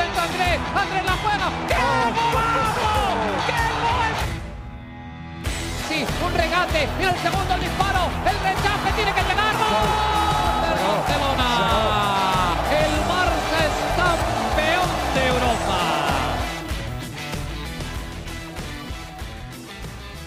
Dentro Andrés, Andrés la juega. ¡Qué golazo! ¡Qué gol! Sí, un regate, mira el segundo disparo, el rechace tiene que llegar. ¡Gol! Del Barcelona.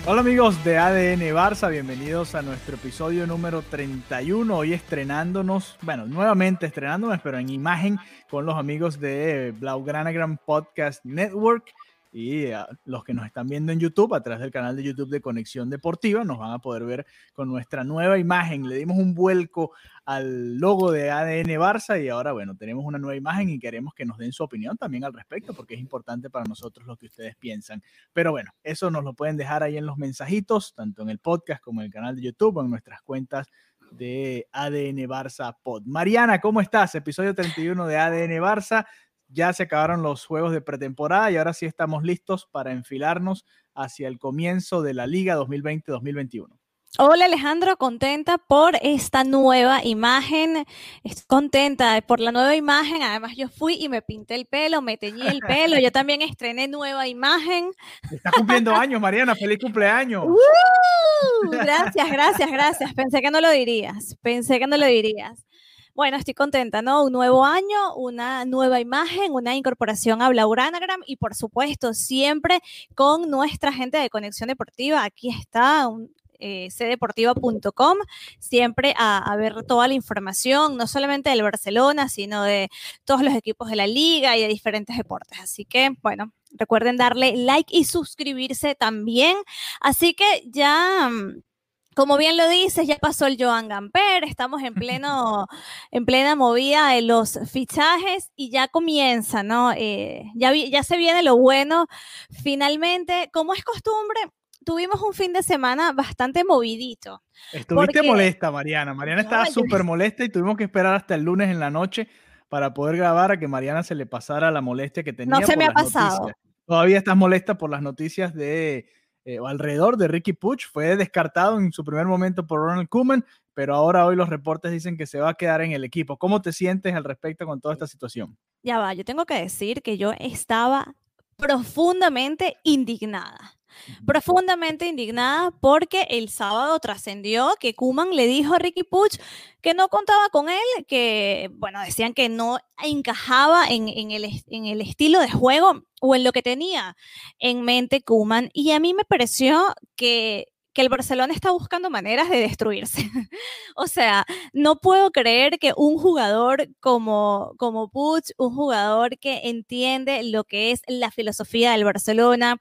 Hola amigos de ADN Barça, bienvenidos a nuestro episodio número 31. Hoy estrenándonos, bueno, nuevamente estrenándonos, pero en imagen con los amigos de Blaugranagram Podcast Network y a los que nos están viendo en YouTube, a través del canal de YouTube de Conexión Deportiva, nos van a poder ver con nuestra nueva imagen. Le dimos un vuelco al logo de ADN Barça y ahora, bueno, tenemos una nueva imagen y queremos que nos den su opinión también al respecto, porque es importante para nosotros lo que ustedes piensan. Pero bueno, eso nos lo pueden dejar ahí en los mensajitos, tanto en el podcast como en el canal de YouTube en nuestras cuentas de ADN Barça Pod. Mariana, ¿cómo estás? Episodio 31 de ADN Barça ya se acabaron los juegos de pretemporada y ahora sí estamos listos para enfilarnos hacia el comienzo de la Liga 2020-2021. Hola Alejandro, contenta por esta nueva imagen. Estoy contenta por la nueva imagen. Además, yo fui y me pinté el pelo, me teñí el pelo. Yo también estrené nueva imagen. Está cumpliendo años, Mariana. Feliz cumpleaños. ¡Uh! Gracias, gracias, gracias. Pensé que no lo dirías. Pensé que no lo dirías. Bueno, estoy contenta, ¿no? Un nuevo año, una nueva imagen, una incorporación a Blauranagram y por supuesto siempre con nuestra gente de Conexión Deportiva. Aquí está un, eh, cdeportiva.com, siempre a, a, ver toda la información, no solamente del Barcelona, sino de todos los equipos de la liga y de diferentes deportes. Así que, bueno, recuerden darle like y suscribirse también. Así que ya... Como bien lo dices, ya pasó el Joan Gamper, estamos en, pleno, en plena movida de los fichajes y ya comienza, ¿no? Eh, ya, ya se viene lo bueno. Finalmente, como es costumbre, tuvimos un fin de semana bastante movidito. Estuviste porque... molesta, Mariana. Mariana no, estaba súper yo... molesta y tuvimos que esperar hasta el lunes en la noche para poder grabar a que Mariana se le pasara la molestia que tenía. No se me ha pasado. Noticias. Todavía estás molesta por las noticias de eh, o alrededor de Ricky Puch. Fue descartado en su primer momento por Ronald Koeman, pero ahora hoy los reportes dicen que se va a quedar en el equipo. ¿Cómo te sientes al respecto con toda esta situación? Ya va, yo tengo que decir que yo estaba profundamente indignada. Profundamente indignada porque el sábado trascendió que Kuman le dijo a Ricky Puch que no contaba con él, que, bueno, decían que no encajaba en, en, el, en el estilo de juego o en lo que tenía en mente Kuman. Y a mí me pareció que que el Barcelona está buscando maneras de destruirse. o sea, no puedo creer que un jugador como, como Puig, un jugador que entiende lo que es la filosofía del Barcelona,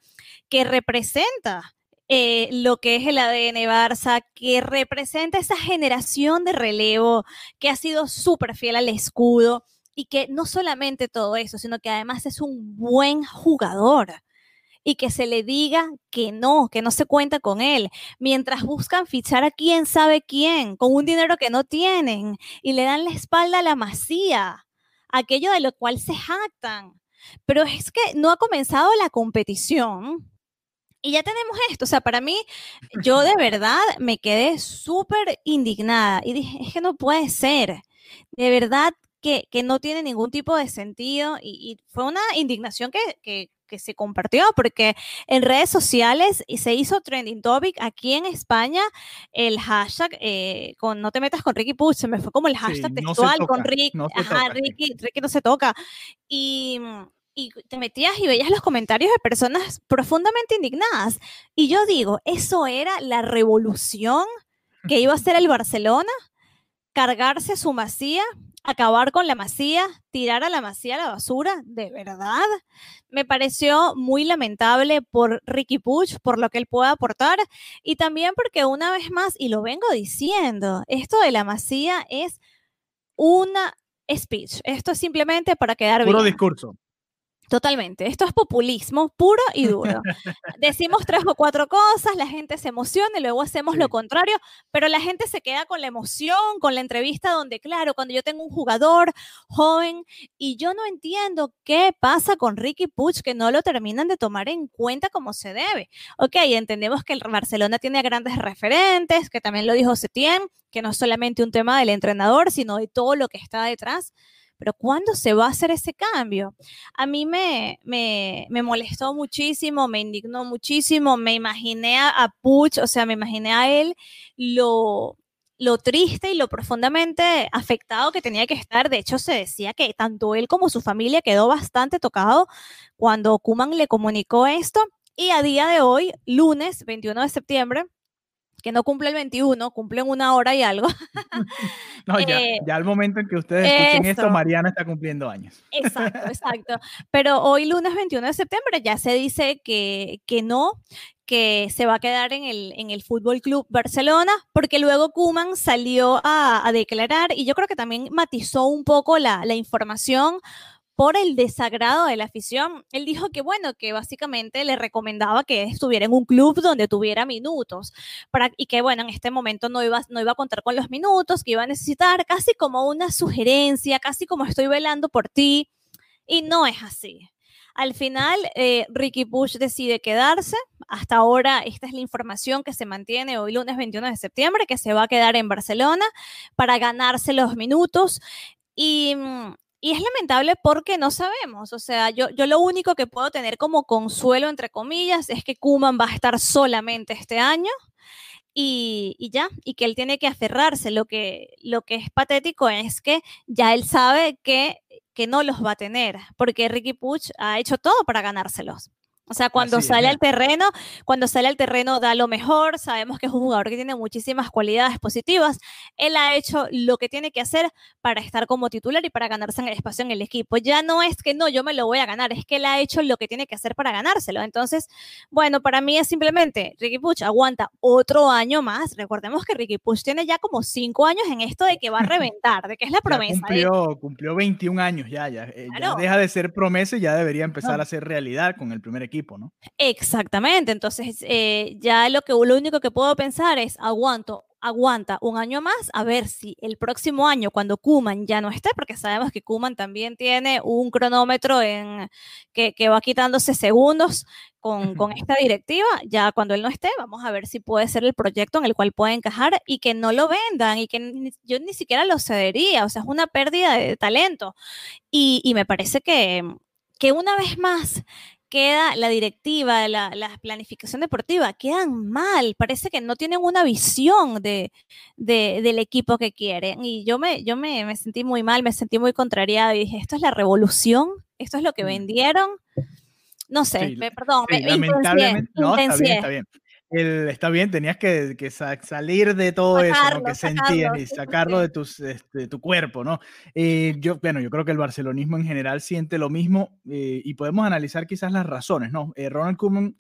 que representa eh, lo que es el ADN Barça, que representa esa generación de relevo, que ha sido súper fiel al escudo y que no solamente todo eso, sino que además es un buen jugador y que se le diga que no, que no se cuenta con él, mientras buscan fichar a quién sabe quién, con un dinero que no tienen y le dan la espalda a la masía, aquello de lo cual se jactan. Pero es que no ha comenzado la competición. Y ya tenemos esto, o sea, para mí, yo de verdad me quedé súper indignada y dije, es que no puede ser, de verdad que, que no tiene ningún tipo de sentido y, y fue una indignación que, que, que se compartió, porque en redes sociales se hizo trending topic aquí en España el hashtag eh, con no te metas con Ricky Puch, se me fue como el hashtag sí, textual no con no ajá, Ricky, Ricky no se toca. Y, y te metías y veías los comentarios de personas profundamente indignadas. Y yo digo, ¿eso era la revolución que iba a hacer el Barcelona? Cargarse su masía, acabar con la masía, tirar a la masía a la basura, de verdad. Me pareció muy lamentable por Ricky Puch, por lo que él puede aportar y también porque una vez más, y lo vengo diciendo, esto de la masía es una speech. Esto es simplemente para quedar Puro bien. discurso. Totalmente. Esto es populismo puro y duro. Decimos tres o cuatro cosas, la gente se emociona y luego hacemos lo contrario, pero la gente se queda con la emoción, con la entrevista donde, claro, cuando yo tengo un jugador joven y yo no entiendo qué pasa con Ricky Puch, que no lo terminan de tomar en cuenta como se debe. Ok, entendemos que el Barcelona tiene grandes referentes, que también lo dijo Setién, que no es solamente un tema del entrenador, sino de todo lo que está detrás pero ¿cuándo se va a hacer ese cambio? A mí me, me, molestó muchísimo, me indignó muchísimo, me imaginé a, Puch, o sea, me imaginé a él lo, lo triste y lo profundamente afectado que tenía que estar. De hecho, se decía que tanto él como su familia quedó bastante tocado cuando Kuman le comunicó esto. Y a día de hoy, lunes 21 de septiembre, que no cumple el 21, cumplen una hora y algo. no, ya, eh, ya al momento en que ustedes escuchen esto, Mariana está cumpliendo años. Exacto, exacto. Pero hoy, lunes 21 de septiembre, ya se dice que, que no, que se va a quedar en el, en el Fútbol Club Barcelona, porque luego Kuman salió a, a, declarar y yo creo que también matizó un poco la, la información por el desagrado de la afición. Él dijo que, bueno, que básicamente le recomendaba que estuviera en un club donde tuviera minutos para, y que, bueno, en este momento no iba, no iba a contar con los minutos, que iba a necesitar casi como una sugerencia, casi como estoy velando por ti. Y no es así. Al final, eh, Ricky Bush decide quedarse. Hasta ahora, esta es la información que se mantiene hoy lunes 21 de septiembre, que se va a quedar en Barcelona para ganarse los minutos. Y mm, y es lamentable porque no sabemos. O sea, yo, yo lo único que puedo tener como consuelo, entre comillas, es que Kuman va a estar solamente este año. Y, y, ya, y que él tiene que aferrarse. Lo que, lo que es patético es que ya él sabe que, que no los va a tener, porque Ricky Puch ha hecho todo para ganárselos. O sea, cuando sale al terreno, cuando sale al terreno da lo mejor, sabemos que es un jugador que tiene muchísimas cualidades positivas. Él ha hecho lo que tiene que hacer para estar como titular y para ganarse el espacio en el equipo. Ya no es que no, yo me lo voy a ganar, es que él ha hecho lo que tiene que hacer para ganárselo. Entonces, bueno, para mí es simplemente Ricky Puch aguanta otro año más. Recordemos que Ricky Puch tiene ya como cinco años en esto de que va a reventar, de que es la promesa. cumplió, cumplió 21 años ya, ya, eh, ya deja de ser promesa y ya debería empezar a ser realidad con el primer equipo. ¿No? Exactamente, entonces eh, ya lo, que, lo único que puedo pensar es aguanto, aguanta un año más a ver si el próximo año cuando Kuman ya no esté, porque sabemos que Kuman también tiene un cronómetro en, que, va quitándose segundos con, con, esta directiva, ya cuando él no esté, vamos a ver si puede ser el proyecto en el cual puede encajar y que no lo vendan y que yo ni siquiera lo cedería, o sea, es una pérdida de talento. Y, y me parece que, que una vez más queda la directiva, la, planificación deportiva, quedan mal, parece que no tienen una visión de, del equipo que quieren. Y yo, me, yo me, sentí muy mal, me sentí muy contrariada y dije, esto es la revolución, esto es lo que mm. vendieron. No sé, perdón, me, lamentablemente, no, está bien, está bien está bien, tenías que, salir de todo eso que sentías y sacarlo de, tus, este, tu cuerpo, ¿no? Eh, yo, bueno, yo creo que el barcelonismo en general siente lo mismo eh, y podemos analizar quizás las razones, ¿no? Eh, Ronald Koeman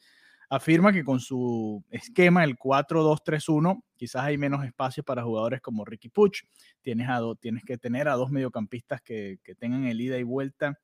afirma que con su esquema, el 4-2-3-1, quizás hay menos espacio para jugadores como Ricky Puch. Tienes, a tienes que tener a dos mediocampistas que, que tengan el ida y vuelta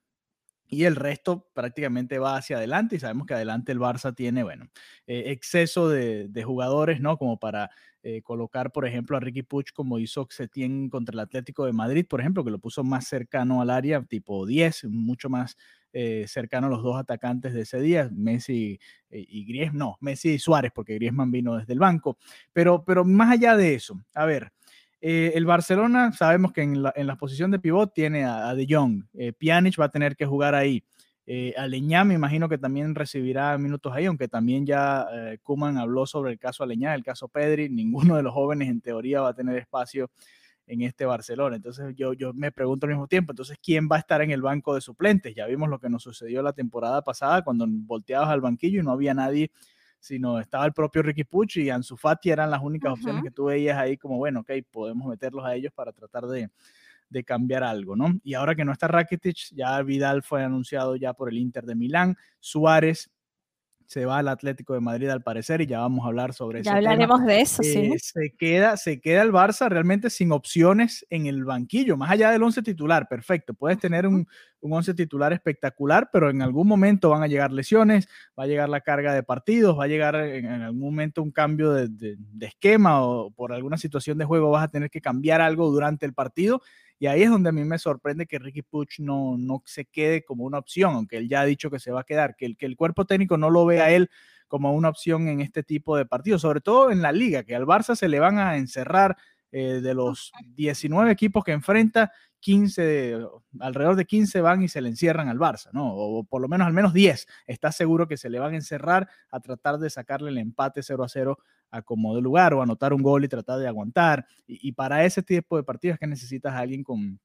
y el resto prácticamente va hacia adelante y sabemos que adelante el Barça tiene, bueno, eh, exceso de, jugadores, ¿no? Como para eh, colocar, por ejemplo, a Ricky Puch como hizo Setién contra el Atlético de Madrid, por ejemplo, que lo puso más cercano al área, tipo 10, mucho más eh, cercano a los dos atacantes de ese día, Messi y Griezmann, no, Messi y Suárez, porque Griezmann vino desde el banco, pero, pero más allá de eso, a ver, eh, el Barcelona, sabemos que en la, posición de pivot tiene a, De Jong. Eh, Pjanic va a tener que jugar ahí. Eh, Aleñá me imagino que también recibirá minutos ahí, aunque también ya eh, Kuman habló sobre el caso Aleñá, el caso Pedri. Ninguno de los jóvenes en teoría va a tener espacio en este Barcelona. Entonces yo, yo me pregunto al mismo tiempo, entonces, ¿quién va a estar en el banco de suplentes? Ya vimos lo que nos sucedió la temporada pasada cuando volteabas al banquillo y no había nadie sino estaba el propio Ricky Puch y Ansu Fati eran las únicas opciones que tú veías ahí como, bueno, ok, podemos meterlos a ellos para tratar de, de cambiar algo, ¿no? Y ahora que no está Rakitic, ya Vidal fue anunciado ya por el Inter de Milán, Suárez se va al Atlético de Madrid al parecer y ya vamos a hablar sobre eso. Ya hablaremos de eso, sí. Eh, se, queda, se queda el Barça realmente sin opciones en el banquillo, más allá del once titular, perfecto. Puedes tener un, un once titular espectacular, pero en algún momento van a llegar lesiones, va a llegar la carga de partidos, va a llegar en, algún momento un cambio de, de esquema o por alguna situación de juego vas a tener que cambiar algo durante el partido y ahí es donde a mí me sorprende que Ricky Puch no, no se quede como una opción, aunque él ya ha dicho que se va a quedar, que el, que el cuerpo técnico no lo vea a él como una opción en este tipo de partidos, sobre todo en la liga, que al Barça se le van a encerrar eh, de los 19 equipos que enfrenta, 15, alrededor de 15 van y se le encierran al Barça, ¿no? O por lo menos al menos 10. Está seguro que se le van a encerrar a tratar de sacarle el empate 0 a 0 a como de lugar o anotar un gol y tratar de aguantar. Y, para ese tipo de partidos que necesitas a alguien con,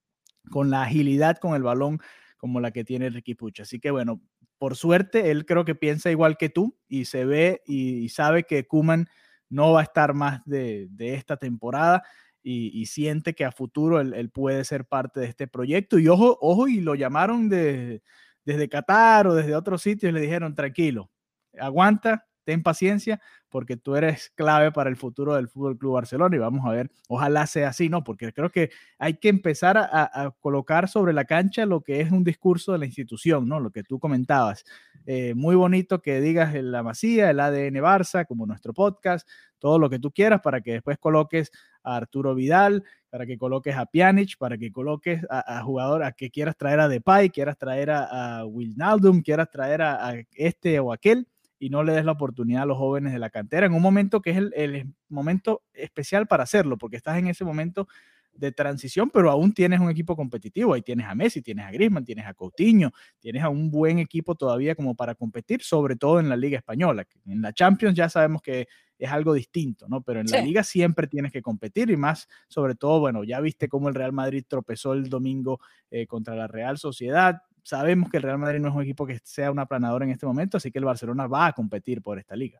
con la agilidad con el balón como la que tiene Ricky Puch. Así que bueno, por suerte, él creo que piensa igual que tú y se ve y, sabe que Kuman no va a estar más de, de esta temporada y, siente que a futuro él, puede ser parte de este proyecto. Y ojo, ojo, y lo llamaron de, desde Qatar o desde otros sitios y le dijeron, tranquilo, aguanta, ten paciencia, porque tú eres clave para el futuro del Fútbol Club Barcelona y vamos a ver, ojalá sea así, ¿no? Porque creo que hay que empezar a, colocar sobre la cancha lo que es un discurso de la institución, ¿no? Lo que tú comentabas. Eh, muy bonito que digas la Masía, el ADN Barça, como nuestro podcast, todo lo que tú quieras para que después coloques a Arturo Vidal, para que coloques a Pjanic, para que coloques a, jugador a que quieras traer a Depay, quieras traer a, a Wijnaldum, quieras traer a, este o aquel y no le des la oportunidad a los jóvenes de la cantera en un momento que es el, el momento especial para hacerlo, porque estás en ese momento de transición, pero aún tienes un equipo competitivo. Ahí tienes a Messi, tienes a Griezmann, tienes a Coutinho, tienes a un buen equipo todavía como para competir, sobre todo en la Liga Española. En la Champions ya sabemos que es algo distinto, ¿no? Pero en la Liga siempre tienes que competir y más, sobre todo, bueno, ya viste cómo el Real Madrid tropezó el domingo eh, contra la Real Sociedad. Sabemos que el Real Madrid no es un equipo que sea un aplanador en este momento, así que el Barcelona va a competir por esta liga.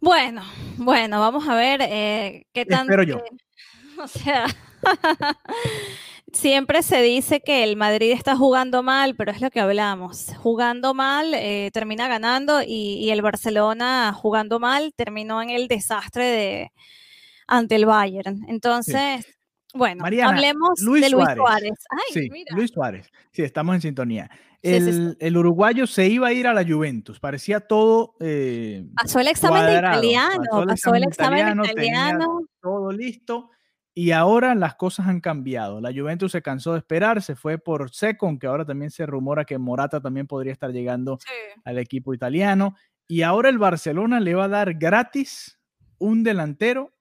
Bueno, bueno, vamos a ver eh, qué tanto. Espero yo. O sea, siempre se dice que el Madrid está jugando mal, pero es lo que hablamos. Jugando mal eh, termina ganando y, el Barcelona jugando mal terminó en el desastre de ante el Bayern. Entonces, bueno, hablemos de Luis Suárez. sí, Luis Suárez. Sí, estamos en sintonía. El, uruguayo se iba a ir a la Juventus, parecía todo. Eh, pasó el examen de italiano, pasó el examen, italiano. Todo listo y ahora las cosas han cambiado. La Juventus se cansó de esperar, se fue por Seco, aunque ahora también se rumora que Morata también podría estar llegando al equipo italiano. Y ahora el Barcelona le va a dar gratis un delantero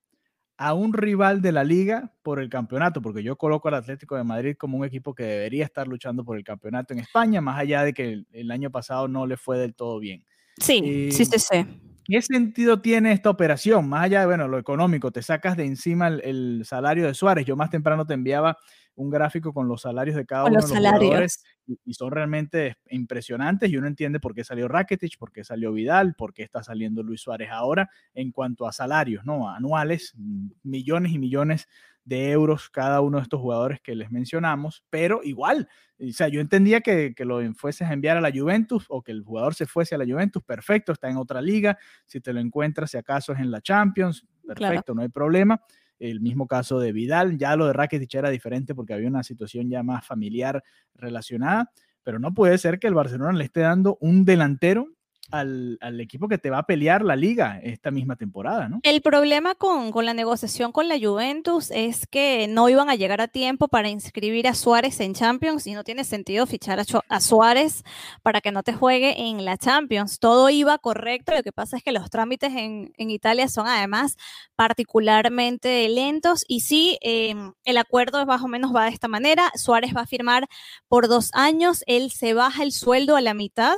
a un rival de la liga por el campeonato, porque yo coloco al Atlético de Madrid como un equipo que debería estar luchando por el campeonato en España, más allá de que el, año pasado no le fue del todo bien. Sí, sí, sí, sí. ¿Qué sentido tiene esta operación? Más allá de bueno, lo económico, te sacas de encima el, salario de Suárez. Yo más temprano te enviaba un gráfico con los salarios de cada uno de los jugadores y, son realmente impresionantes y uno entiende por qué salió Rakitic, por qué salió Vidal, por qué está saliendo Luis Suárez ahora en cuanto a salarios, ¿no? Anuales, millones y millones de euros cada uno de estos jugadores que les mencionamos, pero igual, o sea, yo entendía que, que, lo fueses a enviar a la Juventus o que el jugador se fuese a la Juventus, perfecto, está en otra liga, si te lo encuentras, si acaso es en la Champions, perfecto, no hay problema. El mismo caso de Vidal, ya lo de Rakitic era diferente porque había una situación ya más familiar relacionada, pero no puede ser que el Barcelona le esté dando un delantero al, equipo que te va a pelear la liga esta misma temporada, ¿no? El problema con, la negociación con la Juventus es que no iban a llegar a tiempo para inscribir a Suárez en Champions y no tiene sentido fichar a, Suárez para que no te juegue en la Champions. Todo iba correcto, lo que pasa es que los trámites en, Italia son además particularmente lentos y sí, em, el acuerdo más o menos va de esta manera. Suárez va a firmar por dos años, él se baja el sueldo a la mitad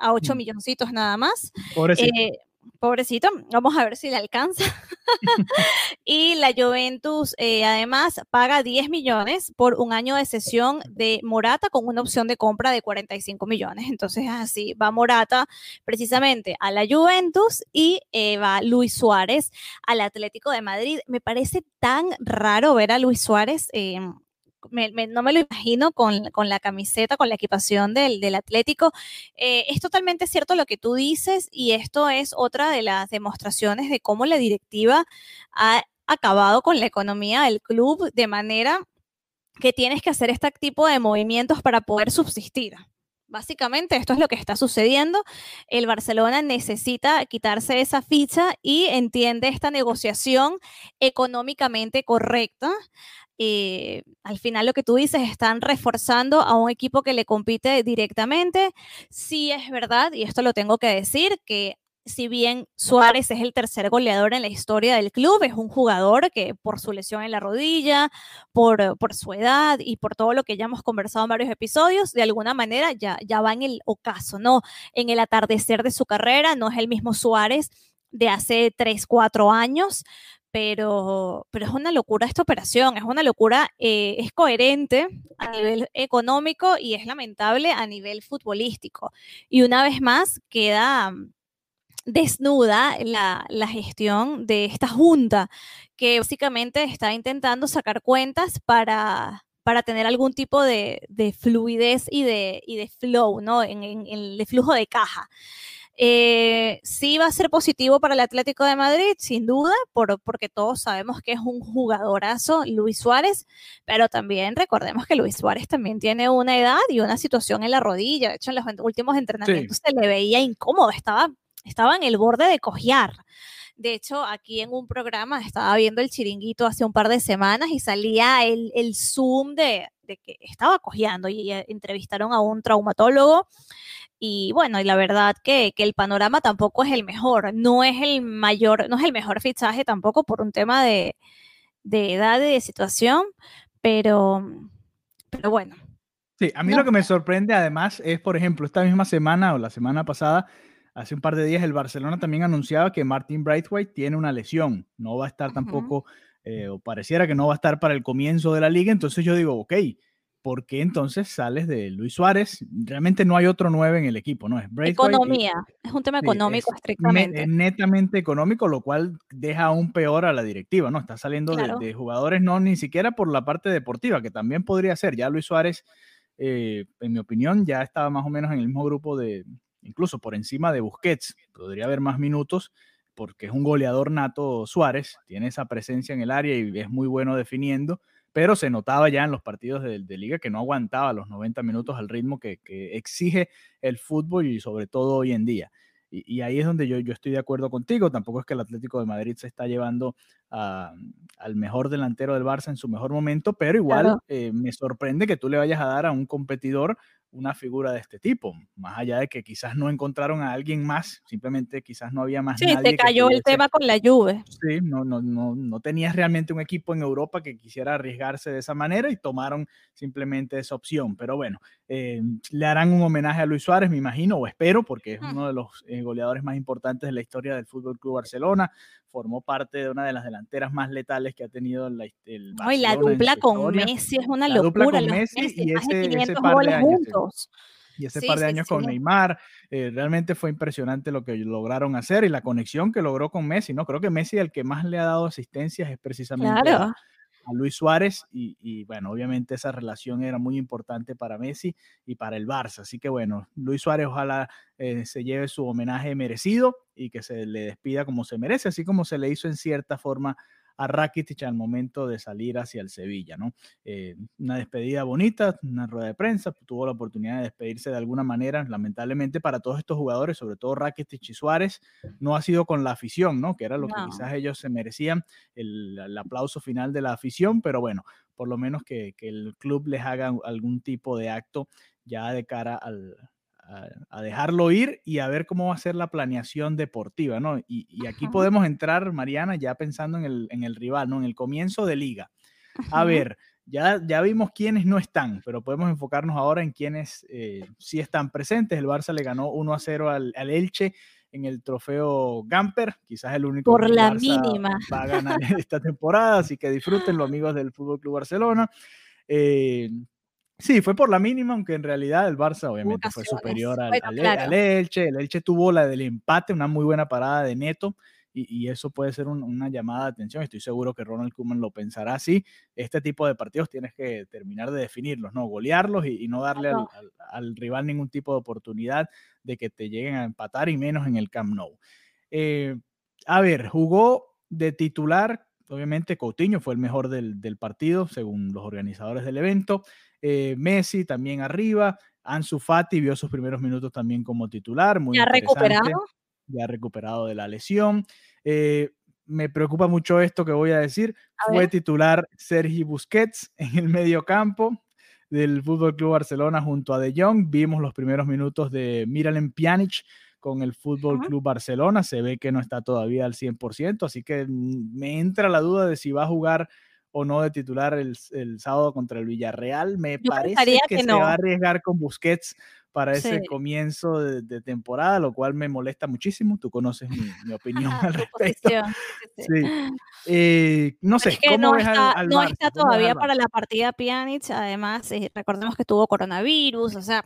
a 8 mm. milloncitos nada más. Pobrecito. Eh, pobrecito, vamos a ver si le alcanza. y la Juventus eh, además paga 10 millones por un año de sesión de Morata con una opción de compra de 45 millones. Entonces así va Morata precisamente a la Juventus y eh, va Luis Suárez al Atlético de Madrid. Me parece tan raro ver a Luis Suárez no me lo imagino con, la camiseta, con la equipación del, Atlético. Eh, es totalmente cierto lo que tú dices y esto es otra de las demostraciones de cómo la directiva ha acabado con la economía del club de manera que tienes que hacer este tipo de movimientos para poder subsistir. Básicamente esto es lo que está sucediendo. El Barcelona necesita quitarse esa ficha y entiende esta negociación económicamente correcta. Eh, al final lo que tú dices, están reforzando a un equipo que le compite directamente. Sí es verdad, y esto lo tengo que decir, que si bien Suárez es el tercer goleador en la historia del club, es un jugador que por su lesión en la rodilla, por, su edad y por todo lo que ya hemos conversado en varios episodios, de alguna manera ya, ya va en el ocaso, ¿no? En el atardecer de su carrera, no es el mismo Suárez de hace 3, 4 años, pero, pero es una locura esta operación, es una locura, eh, es coherente a nivel económico y es lamentable a nivel futbolístico. Y una vez más queda desnuda la, gestión de esta junta, que básicamente está intentando sacar cuentas para, para tener algún tipo de, fluidez y de, de flow, ¿no? En, el flujo de caja. Eh, sí va a ser positivo para el Atlético de Madrid, sin duda, por, porque todos sabemos que es un jugadorazo Luis Suárez, pero también recordemos que Luis Suárez también tiene una edad y una situación en la rodilla. De hecho, en los últimos entrenamientos se le veía incómodo, estaba estaba en el borde de cojear. De hecho, aquí en un programa estaba viendo el chiringuito hace un par de semanas y salía el, el zoom de, que estaba cojeando y entrevistaron a un traumatólogo. Y bueno, y la verdad que, el panorama tampoco es el mejor, no es el mayor, no es el mejor fichaje tampoco por un tema de, edad y de situación, pero, pero bueno. Sí, a mí lo que me sorprende además es, por ejemplo, esta misma semana o la semana pasada, Hace un par de días el Barcelona también anunciaba que Martin Brightwhite tiene una lesión, no va a estar tampoco, eh, o pareciera que no va a estar para el comienzo de la liga, entonces yo digo, ok, ¿por qué entonces sales de Luis Suárez? Realmente no hay otro 9 en el equipo, ¿no? Es Economía, es un tema económico estrictamente. Es netamente económico, lo cual deja aún peor a la directiva, ¿no? Está saliendo de, jugadores, no ni siquiera por la parte deportiva, que también podría ser. Ya Luis Suárez, eh, en mi opinión, ya estaba más o menos en el mismo grupo de, incluso por encima de Busquets. Podría haber más minutos porque es un goleador nato Suárez, tiene esa presencia en el área y es muy bueno definiendo, pero se notaba ya en los partidos de, liga que no aguantaba los 90 minutos al ritmo que, exige el fútbol y sobre todo hoy en día. Y, ahí es donde yo, yo, estoy de acuerdo contigo. Tampoco es que el Atlético de Madrid se está llevando al mejor delantero del Barça en su mejor momento, pero igual eh, me sorprende que tú le vayas a dar a un competidor una figura de este tipo, más allá de que quizás no encontraron a alguien más, simplemente quizás no había más. Sí, te cayó el tema con la Juve. Sí, no, no, no, no tenías realmente un equipo en Europa que quisiera arriesgarse de esa manera y tomaron simplemente esa opción. Pero bueno, eh, le harán un homenaje a Luis Suárez, me imagino, o espero, porque es uno de los eh, goleadores más importantes de la historia del Fútbol Club Barcelona. Formó parte de una de las delanteras más letales que ha tenido el Barcelona. la dupla con Messi es una locura. Dupla con Messi, y ese, ese par de años, y ese par de años con Neymar, eh, realmente fue impresionante lo que lograron hacer y la conexión que logró con Messi, ¿no? Creo que Messi el que más le ha dado asistencias es precisamente Luis Suárez y, bueno, obviamente esa relación era muy importante para Messi y para el Barça, así que bueno, Luis Suárez ojalá eh, se lleve su homenaje merecido y que se le despida como se merece, así como se le hizo en cierta forma a Rakitic al momento de salir hacia el Sevilla, ¿no? Eh, una despedida bonita, una rueda de prensa, tuvo la oportunidad de despedirse de alguna manera, lamentablemente para todos estos jugadores, sobre todo Rakitic y Suárez, no ha sido con la afición, ¿no? Que era lo que quizás ellos se merecían, el, aplauso final de la afición, pero bueno, por lo menos que el club les haga algún tipo de acto ya de cara al, a, dejarlo ir y a ver cómo va a ser la planeación deportiva, ¿no? Y, aquí podemos entrar, Mariana, ya pensando en el, en el, rival, ¿no? En el comienzo de liga. A ver, ya, ya vimos quiénes no están, pero podemos enfocarnos ahora en quiénes eh, sí están presentes. El Barça le ganó 1 a 0 al, Elche en el trofeo Gamper, quizás el único Por la mínima. va a ganar esta temporada, así que disfruten los amigos del Fútbol Club Barcelona. Eh, Sí, fue por la mínima, aunque en realidad el Barça obviamente fue superior al, Elche. El Elche tuvo la del empate, una muy buena parada de Neto, y, eso puede ser una llamada de atención. Estoy seguro que Ronald Koeman lo pensará así. Este tipo de partidos tienes que terminar de definirlos, ¿no? Golearlos y, no darle al, rival ningún tipo de oportunidad de que te lleguen a empatar y menos en el Camp Nou. Eh, a ver, jugó de titular, obviamente Coutinho fue el mejor del, partido, según los organizadores del evento. Eh, Messi también arriba. Ansu Fati vio sus primeros minutos también como titular. Muy ¿Ya recuperado? Ya recuperado de la lesión. Eh, me preocupa mucho esto que voy a decir. Fue titular Sergi Busquets en el medio campo del Fútbol Club Barcelona junto a De Jong. Vimos los primeros minutos de Miralem Pjanic con el Fútbol Club Barcelona. Se ve que no está todavía al 100%, así que me entra la duda de si va a jugar o no de titular el, sábado contra el Villarreal. Me parece que, se va a arriesgar con Busquets para ese comienzo de, temporada, lo cual me molesta muchísimo. Tú conoces mi, opinión al respecto. Sí. Eh, no sé, ¿cómo no está, no está todavía para la partida Pjanic, además, eh, recordemos que tuvo coronavirus, o sea,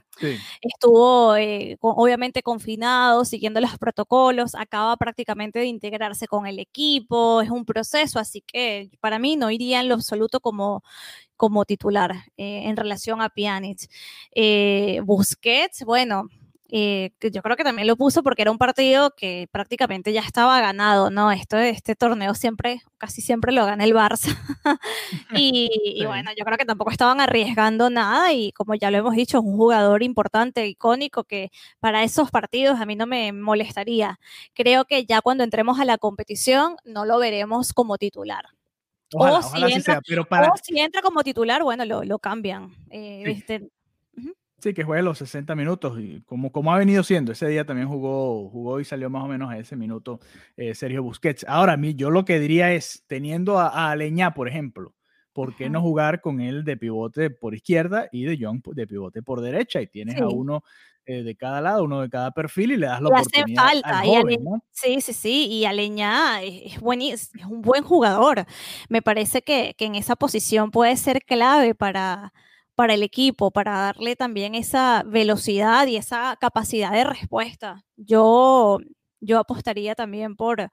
estuvo eh, obviamente confinado, siguiendo los protocolos, acaba prácticamente de integrarse con el equipo, es un proceso, así que para mí no iría en lo absoluto como como titular en relación a Pjanic. Busquets, bueno, eh, yo creo que también lo puso porque era un partido que prácticamente ya estaba ganado, ¿no? Esto, este torneo siempre, casi siempre lo gana el Barça. y, bueno, yo creo que tampoco estaban arriesgando nada y como ya lo hemos dicho, es un jugador importante, icónico, que para esos partidos a mí no me molestaría. Creo que ya cuando entremos a la competición no lo veremos como titular. O, si entra, pero para... si entra como titular, bueno, lo, lo cambian. Eh, este, Sí, que juegue los 60 minutos, y como, como ha venido siendo. Ese día también jugó, jugó y salió más o menos a ese minuto eh, Sergio Busquets. Ahora, a mí, yo lo que diría es, teniendo a, Aleñá, por ejemplo, ¿por qué no jugar con él de pivote por izquierda y de Young de pivote por derecha? Y tienes a uno eh, de cada lado, uno de cada perfil y le das la oportunidad. Hace falta. Sí, sí, sí. Y Aleñá es, es, es un buen jugador. Me parece que, que en esa posición puede ser clave para para el equipo, para darle también esa velocidad y esa capacidad de respuesta. Yo, yo apostaría también por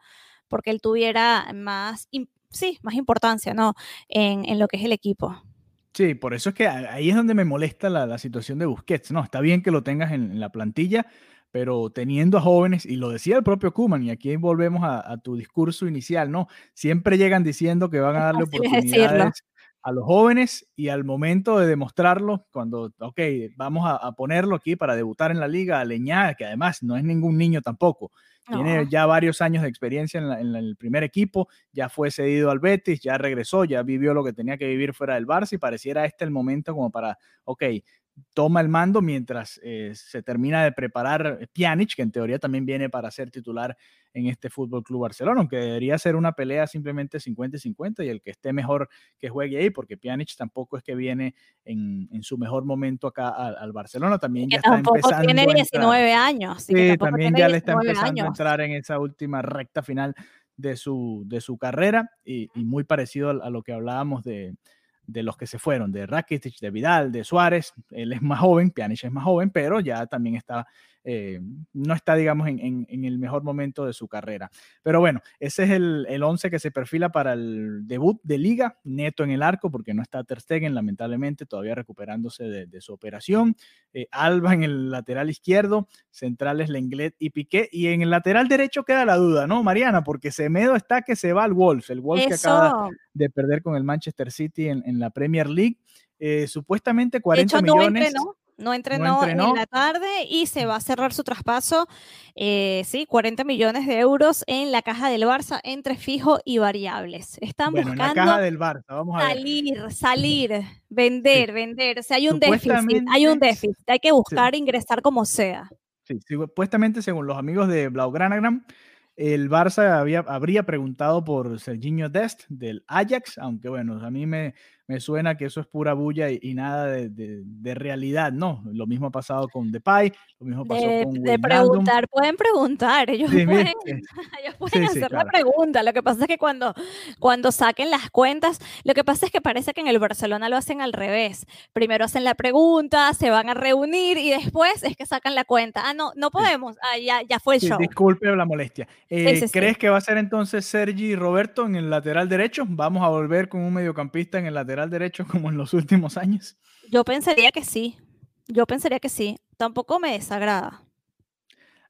porque él tuviera más, sí, más importancia ¿no? En, en, lo que es el equipo. Sí, por eso es que ahí es donde me molesta la, la situación de Busquets. No, está bien que lo tengas en, la plantilla, pero teniendo a jóvenes, y lo decía el propio Kuman, y aquí volvemos a, a, tu discurso inicial, ¿no? Siempre llegan diciendo que van a darle oportunidades a los jóvenes y al momento de demostrarlo, cuando, ok, vamos a, ponerlo aquí para debutar en la liga, a Leñá, que además no es ningún niño tampoco, tiene ya varios años de experiencia en, el primer equipo, ya fue cedido al Betis, ya regresó, ya vivió lo que tenía que vivir fuera del Barça y pareciera este el momento como para, ok, toma el mando mientras eh, se termina de preparar Pjanic, que en teoría también viene para ser titular en este Fútbol Club Barcelona, aunque debería ser una pelea simplemente 50 y 50 y el que esté mejor que juegue ahí, porque Pjanic tampoco es que viene en, su mejor momento acá al, Barcelona, también ya está empezando. Tiene 19 años. Sí, también ya le está empezando a entrar en esa última recta final de su, de su carrera y, muy parecido a lo que hablábamos de de los que se fueron, de Rakitic, de Vidal, de Suárez. Él es más joven, Pjanic es más joven, pero ya también está eh, no está, digamos, en, el mejor momento de su carrera. Pero bueno, ese es el, el 11 que se perfila para el debut de liga, neto en el arco, porque no está Ter Stegen, lamentablemente, todavía recuperándose de, su operación. Eh, Alba en el lateral izquierdo, centrales Lenglet y Piqué, y en el lateral derecho queda la duda, ¿no, Mariana? Porque Semedo está que se va al Wolves, el Wolves que acaba de perder con el Manchester City en, la Premier League. Eh, supuestamente 40 millones. No entrenó, en la tarde y se va a cerrar su traspaso, eh, sí, 40 millones de euros en la caja del Barça entre fijo y variables. Están buscando la caja del Barça, vamos a salir, salir, vender, vender. O sea, hay un déficit, hay un déficit, hay que buscar ingresar como sea. Sí, supuestamente según los amigos de Blaugranagram, el Barça había, habría preguntado por Serginho Dest del Ajax, aunque bueno, a mí me, me suena que eso es pura bulla y, nada de, realidad, ¿no? Lo mismo ha pasado con Depay, lo mismo pasó con De preguntar, pueden preguntar, ellos pueden, hacer la pregunta, lo que pasa es que cuando, cuando saquen las cuentas, lo que pasa es que parece que en el Barcelona lo hacen al revés, primero hacen la pregunta, se van a reunir y después es que sacan la cuenta, ah, no, no podemos, ah, ya, ya fue el show. Disculpe la molestia. Eh, ¿Crees que va a ser entonces Sergi Roberto en el lateral derecho? ¿Vamos a volver con un mediocampista en el lateral derecho como en los últimos años? Yo pensaría que sí. Yo pensaría que sí. Tampoco me desagrada.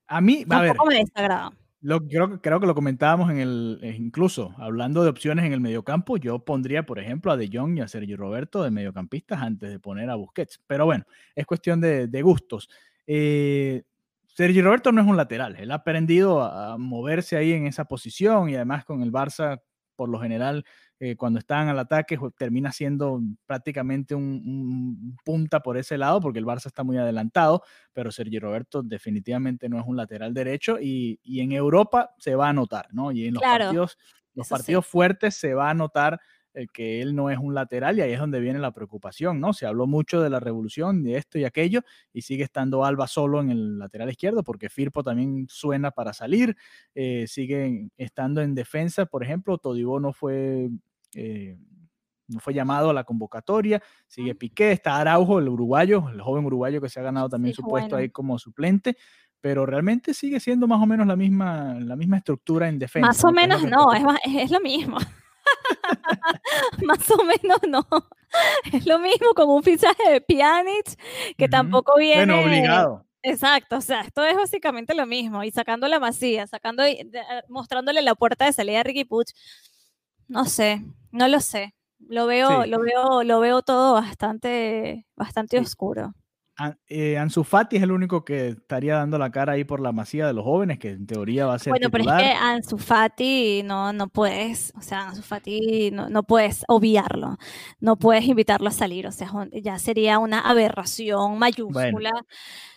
A mí, a Tampoco me desagrada. Lo, creo, creo que lo comentábamos en el, eh, incluso hablando de opciones en el mediocampo, yo pondría, por ejemplo, a De Jong y a Sergio Roberto de mediocampistas antes de poner a Busquets. Pero bueno, es cuestión de, gustos. Eh, Sergio Roberto no es un lateral, él ha aprendido a moverse ahí en esa posición y además con el Barça, por lo general, eh, cuando están al ataque termina siendo prácticamente un, punta por ese lado porque el Barça está muy adelantado, pero Sergio Roberto definitivamente no es un lateral derecho y, en Europa se va a notar, ¿no? Y en los partidos, los partidos fuertes se va a notar el que él no es un lateral y ahí es donde viene la preocupación, ¿no? Se habló mucho de la revolución, de esto y aquello, y sigue estando Alba solo en el lateral izquierdo porque Firpo también suena para salir, eh, sigue estando en defensa, por ejemplo, Todibo no fue eh, no fue llamado a la convocatoria, sigue Piqué, está Araujo, el uruguayo, el joven uruguayo que se ha ganado también su puesto ahí como suplente, pero realmente sigue siendo más o menos la misma, la misma estructura en defensa. Más o menos no, es, es, lo mismo. más o menos no. Es lo mismo con un fichaje de Pjanic que tampoco viene... Bueno, obligado. Exacto, o sea, esto es básicamente lo mismo. Y sacando la masía, sacando, mostrándole la puerta de salida a Ricky Puch, no sé, no lo sé. Lo veo, lo veo, lo veo todo bastante, bastante oscuro. Eh, Ansu Fati es el único que estaría dando la cara ahí por la masía de los jóvenes, que en teoría va a ser Bueno, pero es que Ansu Fati no, no puedes, o sea, Ansu Fati no, no puedes obviarlo, no puedes invitarlo a salir, o sea, ya sería una aberración mayúscula.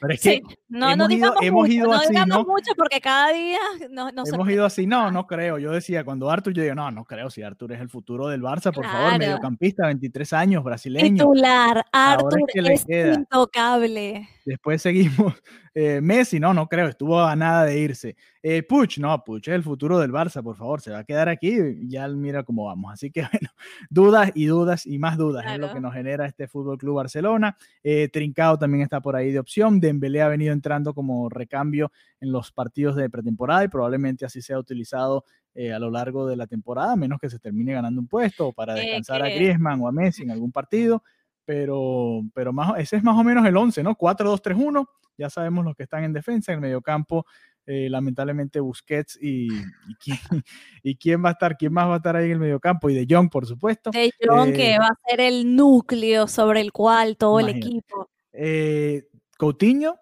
pero es que no, no digamos hemos mucho, ido así, no digamos mucho porque cada día no, Hemos ido así, no, no creo, yo decía, cuando Arthur, yo digo, no, no creo, si Arthur es el futuro del Barça, por favor, mediocampista, 23 años, brasileño. Titular, Arthur es, es intocable Después seguimos. Eh, Messi, no, no creo, estuvo a nada de irse. Eh, Puch, no, Puch es el futuro del Barça, por favor, se va a quedar aquí ya mira cómo vamos. Así que bueno, dudas y dudas y más dudas es lo que nos genera este Fútbol Club Barcelona. Eh, Trincao también está por ahí de opción. Dembélé ha venido entrando como recambio en los partidos de pretemporada y probablemente así sea utilizado eh, a lo largo de la temporada, a menos que se termine ganando un puesto o para descansar a Griezmann o a Messi en algún partido pero, pero más, ese es más o menos el 11, ¿no? 4-2-3-1, ya sabemos los que están en defensa, en el mediocampo, eh, lamentablemente Busquets y, y, quién, y, quién, va a estar, quién más va a estar ahí en el mediocampo, y De Jong, por supuesto. De Jong, que eh, va a ser el núcleo sobre el cual todo el equipo. Eh, Coutinho,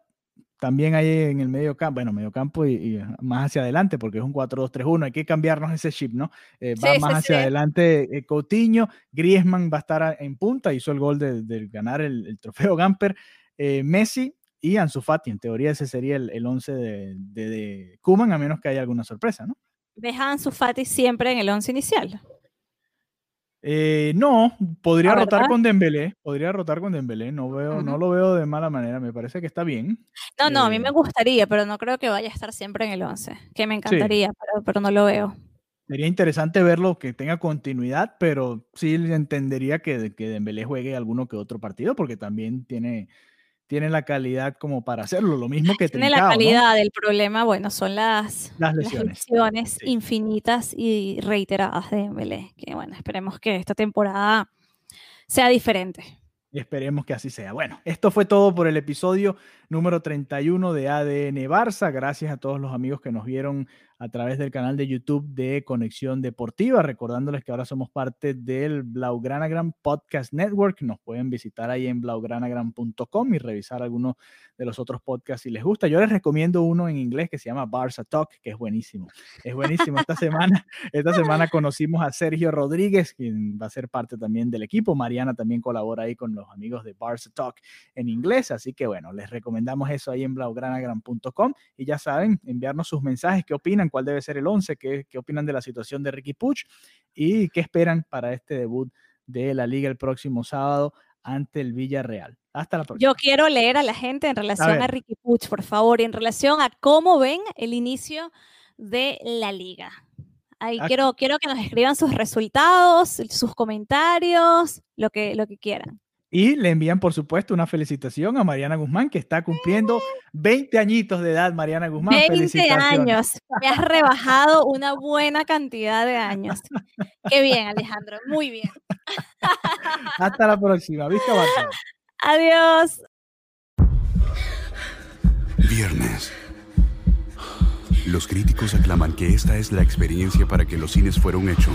también hay en el medio campo, bueno, medio campo y, más hacia adelante, porque es un 4-2-3-1, hay que cambiarnos ese chip, ¿no? Eh, va más hacia adelante eh, Coutinho, Griezmann va a estar en punta, hizo el gol de, ganar el, trofeo Gamper, eh, Messi y Ansu Fati, en teoría ese sería el, 11 de, de, Kuman, a menos que haya alguna sorpresa, ¿no? ¿Ves a Ansu Fati siempre en el 11 inicial? Eh, no, podría rotar con Dembélé, podría rotar con Dembélé, no veo, no lo veo de mala manera, me parece que está bien. No, no, a mí me eh gustaría, pero no creo que vaya a estar siempre en el 11, que me encantaría, pero, no lo veo. Sería interesante verlo que tenga continuidad, pero sí entendería que, que Dembélé juegue alguno que otro partido, porque también tiene, tiene la calidad como para hacerlo, lo mismo que Tiene la calidad, del problema, bueno, son las, las lesiones, infinitas y reiteradas de Dembélé, que bueno, esperemos que esta temporada sea diferente. Y esperemos que así sea. Bueno, esto fue todo por el episodio número 31 de ADN Barça. Gracias a todos los amigos que nos vieron a través del canal de YouTube de Conexión Deportiva, recordándoles que ahora somos parte del Blaugranagram Podcast Network. Nos pueden visitar ahí en blaugranagram.com y revisar algunos de los otros podcasts si les gusta. Yo les recomiendo uno en inglés que se llama Barça Talk, que es buenísimo. Es buenísimo. Esta semana, esta semana conocimos a Sergio Rodríguez, quien va a ser parte también del equipo. Mariana también colabora ahí con los amigos de Barça Talk en inglés. Así que bueno, les recomendamos eso ahí en blaugranagram.com y ya saben, enviarnos sus mensajes, qué opinan cuál debe ser el 11, qué, qué opinan de la situación de Ricky Puch y qué esperan para este debut de la liga el próximo sábado ante el Villarreal. Hasta la próxima. Yo quiero leer a la gente en relación a, Ricky Puch, por favor, y en relación a cómo ven el inicio de la liga. Ahí quiero, quiero que nos escriban sus resultados, sus comentarios, lo que, lo que quieran. Y le envían, por supuesto, una felicitación a Mariana Guzmán, que está cumpliendo 20 añitos de edad, Mariana Guzmán. 20 años. Me has rebajado una buena cantidad de años. Qué bien, Alejandro. Muy bien. Hasta la próxima. Vista. Adiós. Viernes. Los críticos aclaman que esta es la experiencia para que los cines fueron hechos.